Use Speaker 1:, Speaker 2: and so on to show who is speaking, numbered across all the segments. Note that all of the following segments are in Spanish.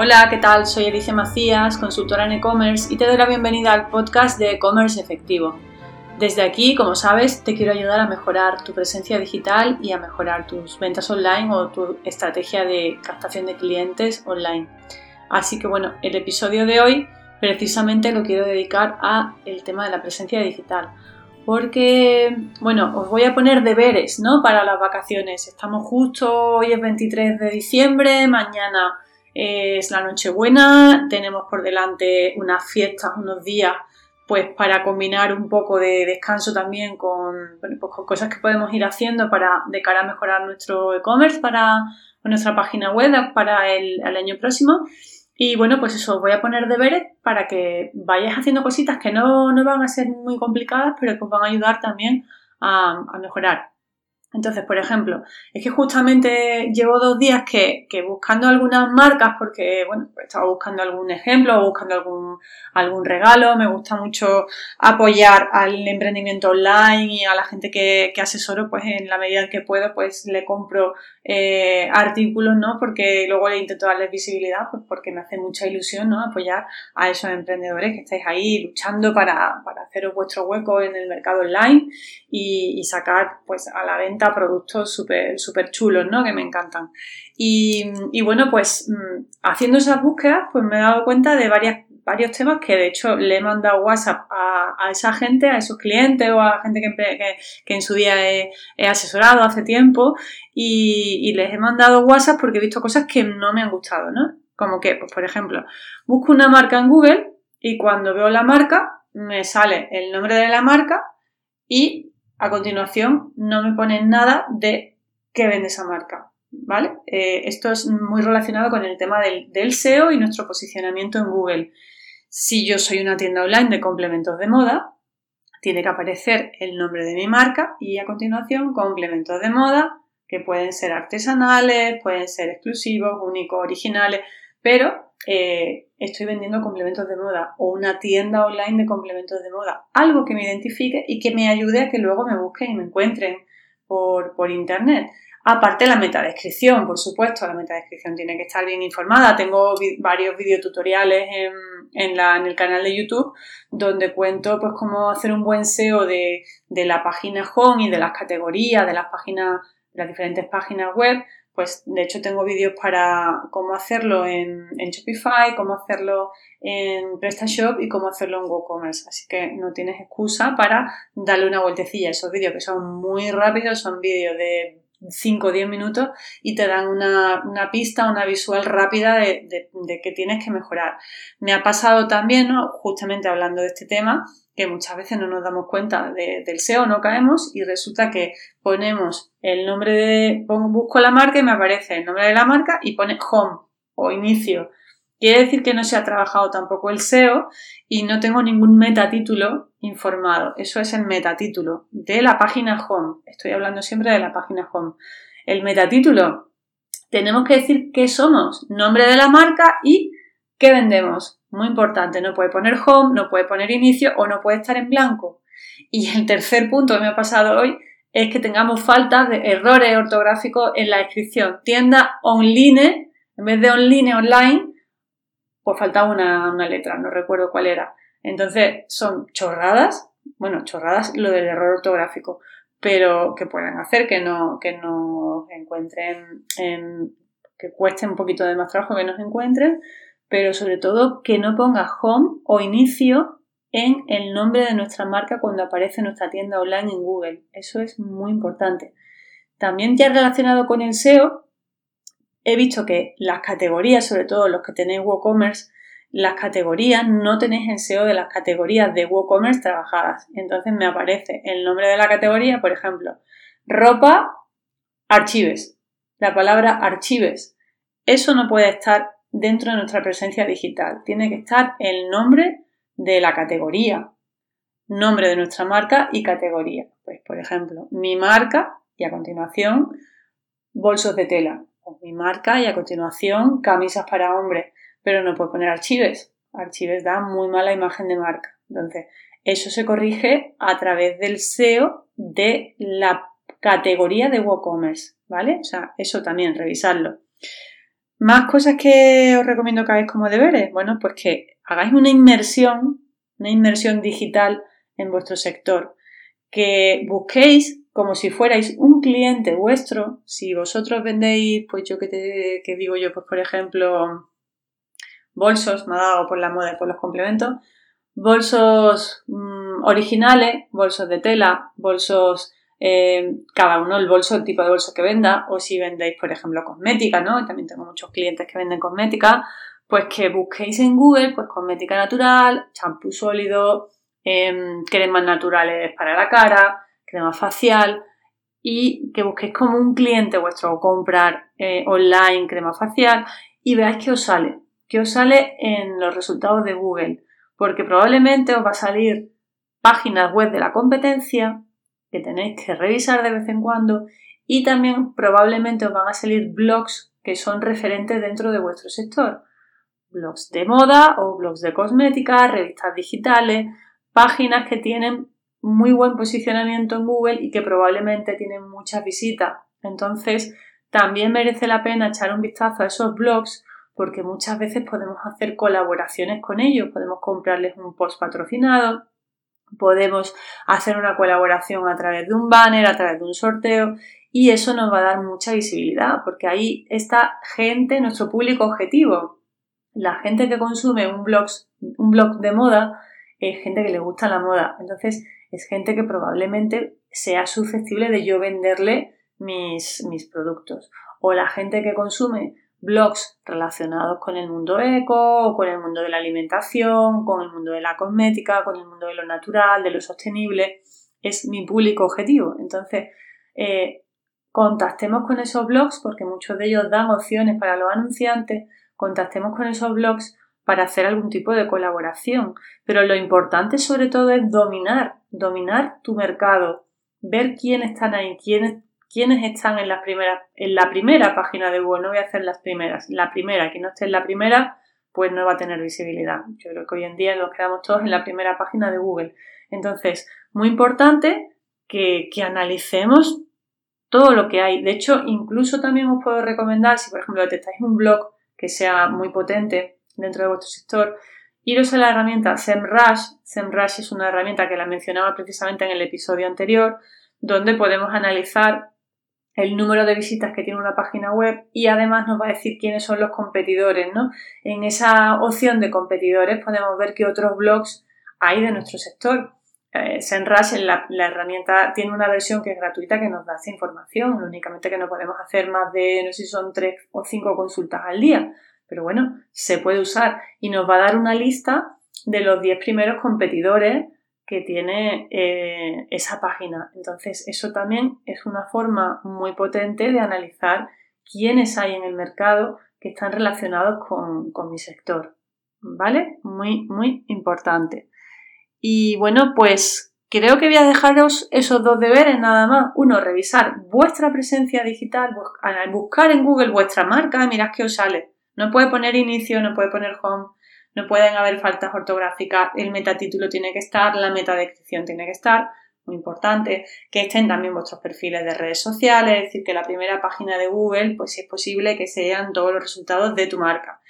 Speaker 1: Hola, ¿qué tal? Soy Alicia Macías, consultora en e-commerce y te doy la bienvenida al podcast de e-commerce efectivo. Desde aquí, como sabes, te quiero ayudar a mejorar tu presencia digital y a mejorar tus ventas online o tu estrategia de captación de clientes online. Así que bueno, el episodio de hoy precisamente lo quiero dedicar a el tema de la presencia digital. Porque, bueno, os voy a poner deberes, ¿no? Para las vacaciones. Estamos justo, hoy es 23 de diciembre, mañana es la Nochebuena, tenemos por delante unas fiestas, unos días, pues para combinar un poco de descanso también con, pues con cosas que podemos ir haciendo para de cara a mejorar nuestro e-commerce para nuestra página web para el, año próximo. Y bueno, pues eso, os voy a poner deberes para que vayáis haciendo cositas que no, no van a ser muy complicadas, pero que os van a ayudar también a, a mejorar. Entonces, por ejemplo, es que justamente llevo dos días que, buscando algunas marcas, porque, bueno, pues estaba buscando algún ejemplo o buscando algún, algún regalo, me gusta mucho apoyar al emprendimiento online y a la gente que, que asesoro, pues en la medida que puedo, pues le compro eh, artículos, ¿no? Porque luego le intento darles visibilidad, pues porque me hace mucha ilusión, ¿no? Apoyar a esos emprendedores que estáis ahí luchando para, para haceros vuestro hueco en el mercado online y, y sacar, pues, a la venta productos súper super chulos, ¿no? Que me encantan. Y, bueno, pues mm, haciendo esas búsquedas, pues me he dado cuenta de varias, varios temas que de hecho le he mandado WhatsApp a, esa gente, a esos clientes o a gente que, en su día he, asesorado hace tiempo y, les he mandado WhatsApp porque he visto cosas que no me han gustado, ¿no? Como que, pues por ejemplo, busco una marca en Google y cuando veo la marca me sale el nombre de la marca y a continuación no me ponen nada de qué vende esa marca. ¿Vale? Eh, esto es muy relacionado con el tema del, del, SEO y nuestro posicionamiento en Google. Si yo soy una tienda online de complementos de moda, tiene que aparecer el nombre de mi marca y a continuación complementos de moda que pueden ser artesanales, pueden ser exclusivos, únicos, originales, pero eh, estoy vendiendo complementos de moda o una tienda online de complementos de moda, algo que me identifique y que me ayude a que luego me busquen y me encuentren por, por internet. Aparte la metadescripción, por supuesto, la metadescripción tiene que estar bien informada. Tengo varios videotutoriales en, en, en el canal de YouTube donde cuento pues cómo hacer un buen SEO de, de la página home y de las categorías, de las páginas, de las diferentes páginas web, pues de hecho tengo vídeos para cómo hacerlo en, Shopify, cómo hacerlo en PrestaShop y cómo hacerlo en WooCommerce. Así que no tienes excusa para darle una vueltecilla. Esos vídeos que son muy rápidos, son vídeos de 5 o 10 minutos y te dan una, pista, una visual rápida de, de, que tienes que mejorar. Me ha pasado también, ¿no? justamente hablando de este tema, que muchas veces no nos damos cuenta del SEO, no caemos y resulta que ponemos el nombre de, busco la marca y me aparece el nombre de la marca y pone home o inicio. Quiere decir que no se ha trabajado tampoco el SEO y no tengo ningún metatítulo informado. Eso es el metatítulo de la página home. Estoy hablando siempre de la página home. El metatítulo. Tenemos que decir qué somos, nombre de la marca y qué vendemos. Muy importante, no puede poner home, no puede poner inicio o no puede estar en blanco. Y el tercer punto que me ha pasado hoy es que tengamos falta de errores ortográficos en la descripción. Tienda online, en vez de online, online, pues faltaba una, letra, no recuerdo cuál era. Entonces, son chorradas, bueno, chorradas lo del error ortográfico, pero que pueden hacer que no, que no encuentren, en, que cueste un poquito de más trabajo que nos encuentren, pero sobre todo que no ponga home o inicio en el nombre de nuestra marca cuando aparece nuestra tienda online en Google. Eso es muy importante. También ya relacionado con el SEO, he visto que las categorías, sobre todo los que tenéis WooCommerce, las categorías no tenéis el SEO de las categorías de WooCommerce trabajadas. Entonces me aparece el nombre de la categoría, por ejemplo, ropa, archives. La palabra archives. Eso no puede estar dentro de nuestra presencia digital. Tiene que estar el nombre de la categoría, nombre de nuestra marca y categoría. Pues, por ejemplo, mi marca y a continuación bolsos de tela. Mi marca y a continuación camisas para hombres. Pero no puedo poner archives. Archives da muy mala imagen de marca. Entonces, eso se corrige a través del SEO de la categoría de WooCommerce, ¿vale? O sea, eso también, revisarlo. Más cosas que os recomiendo que hagáis como deberes. Bueno, pues que hagáis una inmersión, una inmersión digital en vuestro sector. Que busquéis como si fuerais un cliente vuestro. Si vosotros vendéis, pues yo que te que digo yo, pues por ejemplo, bolsos, me ha dado por la moda y por los complementos, bolsos mm, originales, bolsos de tela, bolsos eh, cada uno el bolso, el tipo de bolso que venda, o si vendéis, por ejemplo, cosmética, ¿no? También tengo muchos clientes que venden cosmética, pues que busquéis en Google, pues cosmética natural, champú sólido, em, cremas naturales para la cara, crema facial, y que busquéis como un cliente vuestro comprar eh, online crema facial y veáis qué os sale, qué os sale en los resultados de Google, porque probablemente os va a salir páginas web de la competencia que tenéis que revisar de vez en cuando y también probablemente os van a salir blogs que son referentes dentro de vuestro sector. Blogs de moda o blogs de cosmética, revistas digitales, páginas que tienen muy buen posicionamiento en Google y que probablemente tienen muchas visitas. Entonces, también merece la pena echar un vistazo a esos blogs porque muchas veces podemos hacer colaboraciones con ellos, podemos comprarles un post patrocinado, podemos hacer una colaboración a través de un banner, a través de un sorteo y eso nos va a dar mucha visibilidad porque ahí está gente, nuestro público objetivo. La gente que consume un blog, un blog de moda es gente que le gusta la moda. Entonces es gente que probablemente sea susceptible de yo venderle mis, mis productos. O la gente que consume blogs relacionados con el mundo eco, con el mundo de la alimentación, con el mundo de la cosmética, con el mundo de lo natural, de lo sostenible. Es mi público objetivo. Entonces, eh, contactemos con esos blogs porque muchos de ellos dan opciones para los anunciantes. Contactemos con esos blogs para hacer algún tipo de colaboración. Pero lo importante sobre todo es dominar, dominar tu mercado, ver quiénes están ahí, quiénes quiénes están en, las primeras, en la primera página de Google. No voy a hacer las primeras. La primera, quien no esté en la primera, pues no va a tener visibilidad. Yo creo que hoy en día nos quedamos todos en la primera página de Google. Entonces, muy importante que, que analicemos todo lo que hay. De hecho, incluso también os puedo recomendar, si por ejemplo detectáis un blog que sea muy potente dentro de vuestro sector, iros a la herramienta SEMrush. SEMrush es una herramienta que la mencionaba precisamente en el episodio anterior, donde podemos analizar el número de visitas que tiene una página web y además nos va a decir quiénes son los competidores, ¿no? En esa opción de competidores podemos ver qué otros blogs hay de nuestro sector. Eh, Senrush, la, la, herramienta, tiene una versión que es gratuita que nos da esa información, únicamente que no podemos hacer más de, no sé si son tres o cinco consultas al día, pero bueno, se puede usar y nos va a dar una lista de los 10 primeros competidores que tiene eh, esa página. Entonces, eso también es una forma muy potente de analizar quiénes hay en el mercado que están relacionados con, con mi sector. ¿Vale? Muy, muy importante. Y bueno, pues creo que voy a dejaros esos dos deberes nada más. Uno, revisar vuestra presencia digital, buscar en Google vuestra marca, mirad qué os sale. No puede poner inicio, no puede poner home, no pueden haber faltas ortográficas, el metatítulo tiene que estar, la metadescripción tiene que estar, muy importante, que estén también vuestros perfiles de redes sociales, es decir, que la primera página de Google, pues si es posible que sean todos los resultados de tu marca.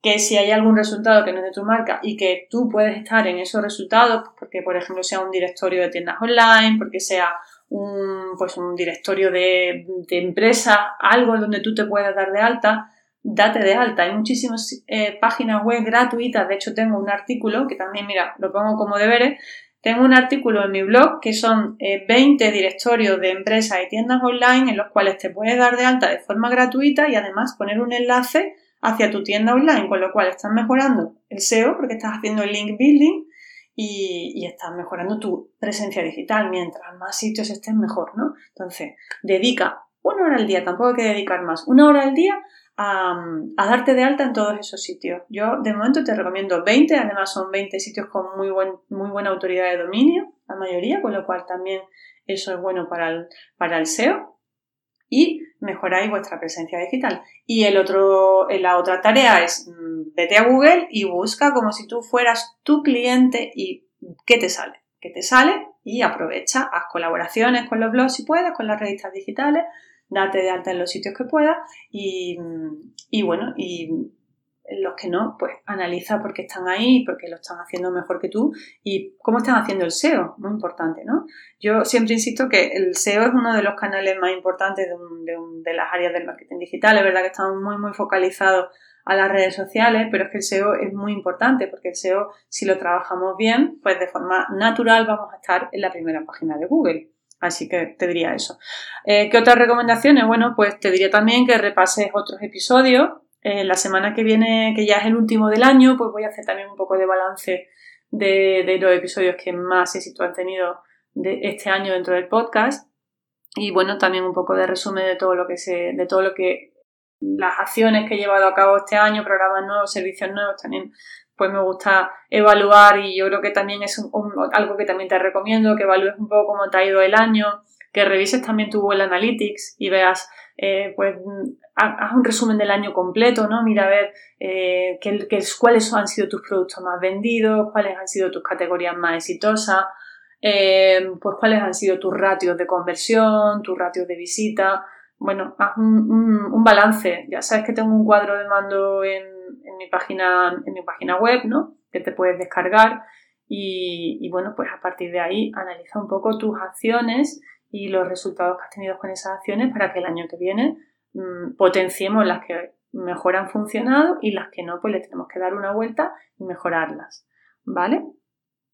Speaker 1: Que si hay algún resultado que no es de tu marca y que tú puedes estar en esos resultados, porque por ejemplo sea un directorio de tiendas online, porque sea un, pues un directorio de, de empresa, algo donde tú te puedas dar de alta, date de alta. Hay muchísimas eh, páginas web gratuitas. De hecho, tengo un artículo que también, mira, lo pongo como deberes. Tengo un artículo en mi blog que son 20 eh, directorios de empresas y tiendas online en los cuales te puedes dar de alta de forma gratuita y además poner un enlace hacia tu tienda online, con lo cual estás mejorando el SEO porque estás haciendo el link building y, y, estás mejorando tu presencia digital. Mientras más sitios estén, mejor, ¿no? Entonces, dedica una hora al día, tampoco hay que dedicar más, una hora al día a, darte de alta en todos esos sitios. Yo de momento te recomiendo 20, además son 20 sitios con muy, buen, muy buena autoridad de dominio, la mayoría, con lo cual también eso es bueno para el, SEO y mejoráis vuestra presencia digital. Y el otro, la otra tarea es mm, vete a Google y busca como si tú fueras tu cliente y qué te sale, qué te sale y aprovecha, haz colaboraciones con los blogs si puedes, con las revistas digitales, date de alta en los sitios que puedas y, y bueno, y los que no, pues analiza por qué están ahí, por qué lo están haciendo mejor que tú y cómo están haciendo el SEO, muy importante, ¿no? Yo siempre insisto que el SEO es uno de los canales más importantes de, de, las áreas del marketing digital. Es verdad que estamos muy, muy focalizados a las redes sociales, pero es que el SEO es muy importante porque el SEO, si lo trabajamos bien, pues de forma natural vamos a estar en la primera página de Google. Así que te diría eso. Eh, ¿Qué otras recomendaciones? Bueno, pues te diría también que repases otros episodios eh, la semana que viene, que ya es el último del año, pues voy a hacer también un poco de balance de, los episodios que más éxito han tenido este año dentro del podcast. Y bueno, también un poco de resumen de todo lo que se, de todo lo que las acciones que he llevado a cabo este año, programas nuevos, servicios nuevos, también pues me gusta evaluar y yo creo que también es algo que también te recomiendo, que evalúes un poco cómo te ha ido el año, que revises también tu Google Analytics y veas eh, pues haz un resumen del año completo, ¿no? Mira a ver eh, cuáles han sido tus productos más vendidos, cuáles han sido tus categorías más exitosas, eh, pues cuáles han sido tus ratios de conversión, tus ratios de visita. Bueno, haz un, balance. Ya sabes que tengo un cuadro de mando en, mi, página, en mi página web, ¿no? Que te puedes descargar. Y, bueno, pues a partir de ahí analiza un poco tus acciones y los resultados que has tenido con esas acciones para que el año que viene mm, potenciemos las que mejor han funcionado y las que no, pues le tenemos que dar una vuelta y mejorarlas. ¿Vale?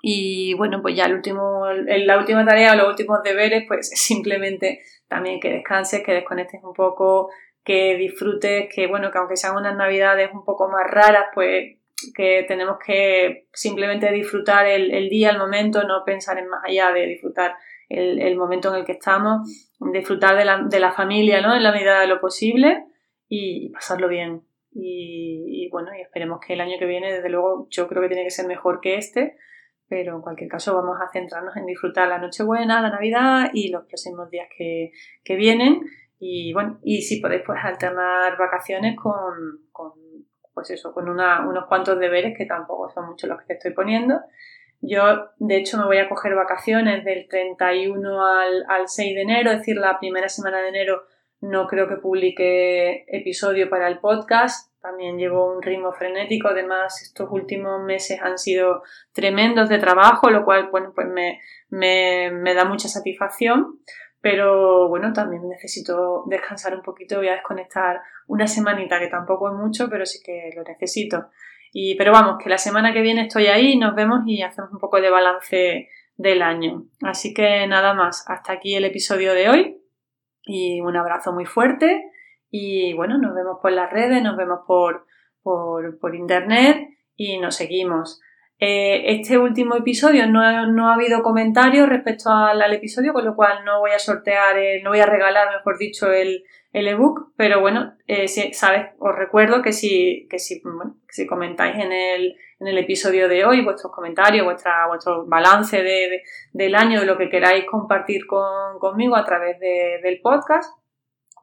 Speaker 1: Y bueno, pues ya el último, la última tarea los últimos deberes, pues simplemente también que descanses, que desconectes un poco, que disfrutes, que bueno, que aunque sean unas navidades un poco más raras, pues que tenemos que simplemente disfrutar el, día, el momento, no pensar en más allá de disfrutar el, momento en el que estamos, disfrutar de la, de la, familia, ¿no? En la medida de lo posible y, pasarlo bien. Y, bueno, y esperemos que el año que viene, desde luego, yo creo que tiene que ser mejor que este, pero en cualquier caso vamos a centrarnos en disfrutar la Nochebuena, la Navidad y los próximos días que, que vienen. Y bueno, y si podéis pues alternar vacaciones con, con pues eso, con una, unos cuantos deberes que tampoco son muchos los que te estoy poniendo yo, de hecho, me voy a coger vacaciones del 31 al, al 6 de enero, es decir, la primera semana de enero no creo que publique episodio para el podcast. También llevo un ritmo frenético. Además, estos últimos meses han sido tremendos de trabajo, lo cual, bueno, pues me, me, me da mucha satisfacción. Pero bueno, también necesito descansar un poquito. Voy a desconectar una semanita, que tampoco es mucho, pero sí que lo necesito. Y, pero vamos, que la semana que viene estoy ahí, nos vemos y hacemos un poco de balance del año. Así que nada más, hasta aquí el episodio de hoy y un abrazo muy fuerte y bueno, nos vemos por las redes, nos vemos por, por, por internet y nos seguimos. Eh, este último episodio no, no, ha habido comentarios respecto al, episodio, con lo cual no voy a sortear, no voy a regalar, mejor dicho, el, el ebook, pero bueno, eh, si, sabes, os recuerdo que si, que si, si comentáis en el, en el episodio de hoy vuestros comentarios, vuestra, vuestro balance de, del año, lo que queráis compartir con, conmigo a través de, del podcast,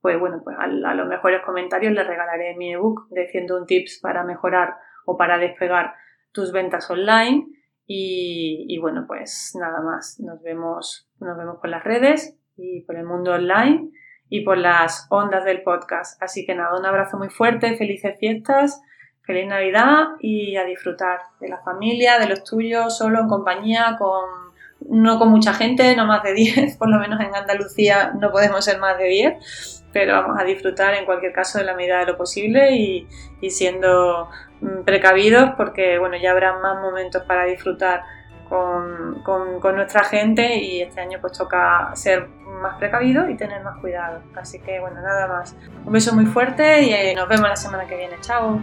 Speaker 1: pues bueno, pues a, a, los mejores comentarios les regalaré mi ebook de 101 tips para mejorar o para despegar tus ventas online. Y, bueno, pues nada más. Nos vemos, nos vemos por las redes y por el mundo online y por las ondas del podcast. Así que nada, un abrazo muy fuerte, felices fiestas, feliz Navidad y a disfrutar de la familia, de los tuyos, solo en compañía, con no con mucha gente, no más de 10, por lo menos en Andalucía no podemos ser más de 10, pero vamos a disfrutar en cualquier caso de la medida de lo posible y, siendo Mm, precavidos porque bueno, ya habrá más momentos para disfrutar con, con, nuestra gente y este año pues toca ser más precavidos y tener más cuidado. Así que bueno, nada más. Un beso muy fuerte y eh, nos vemos la semana que viene. Chao.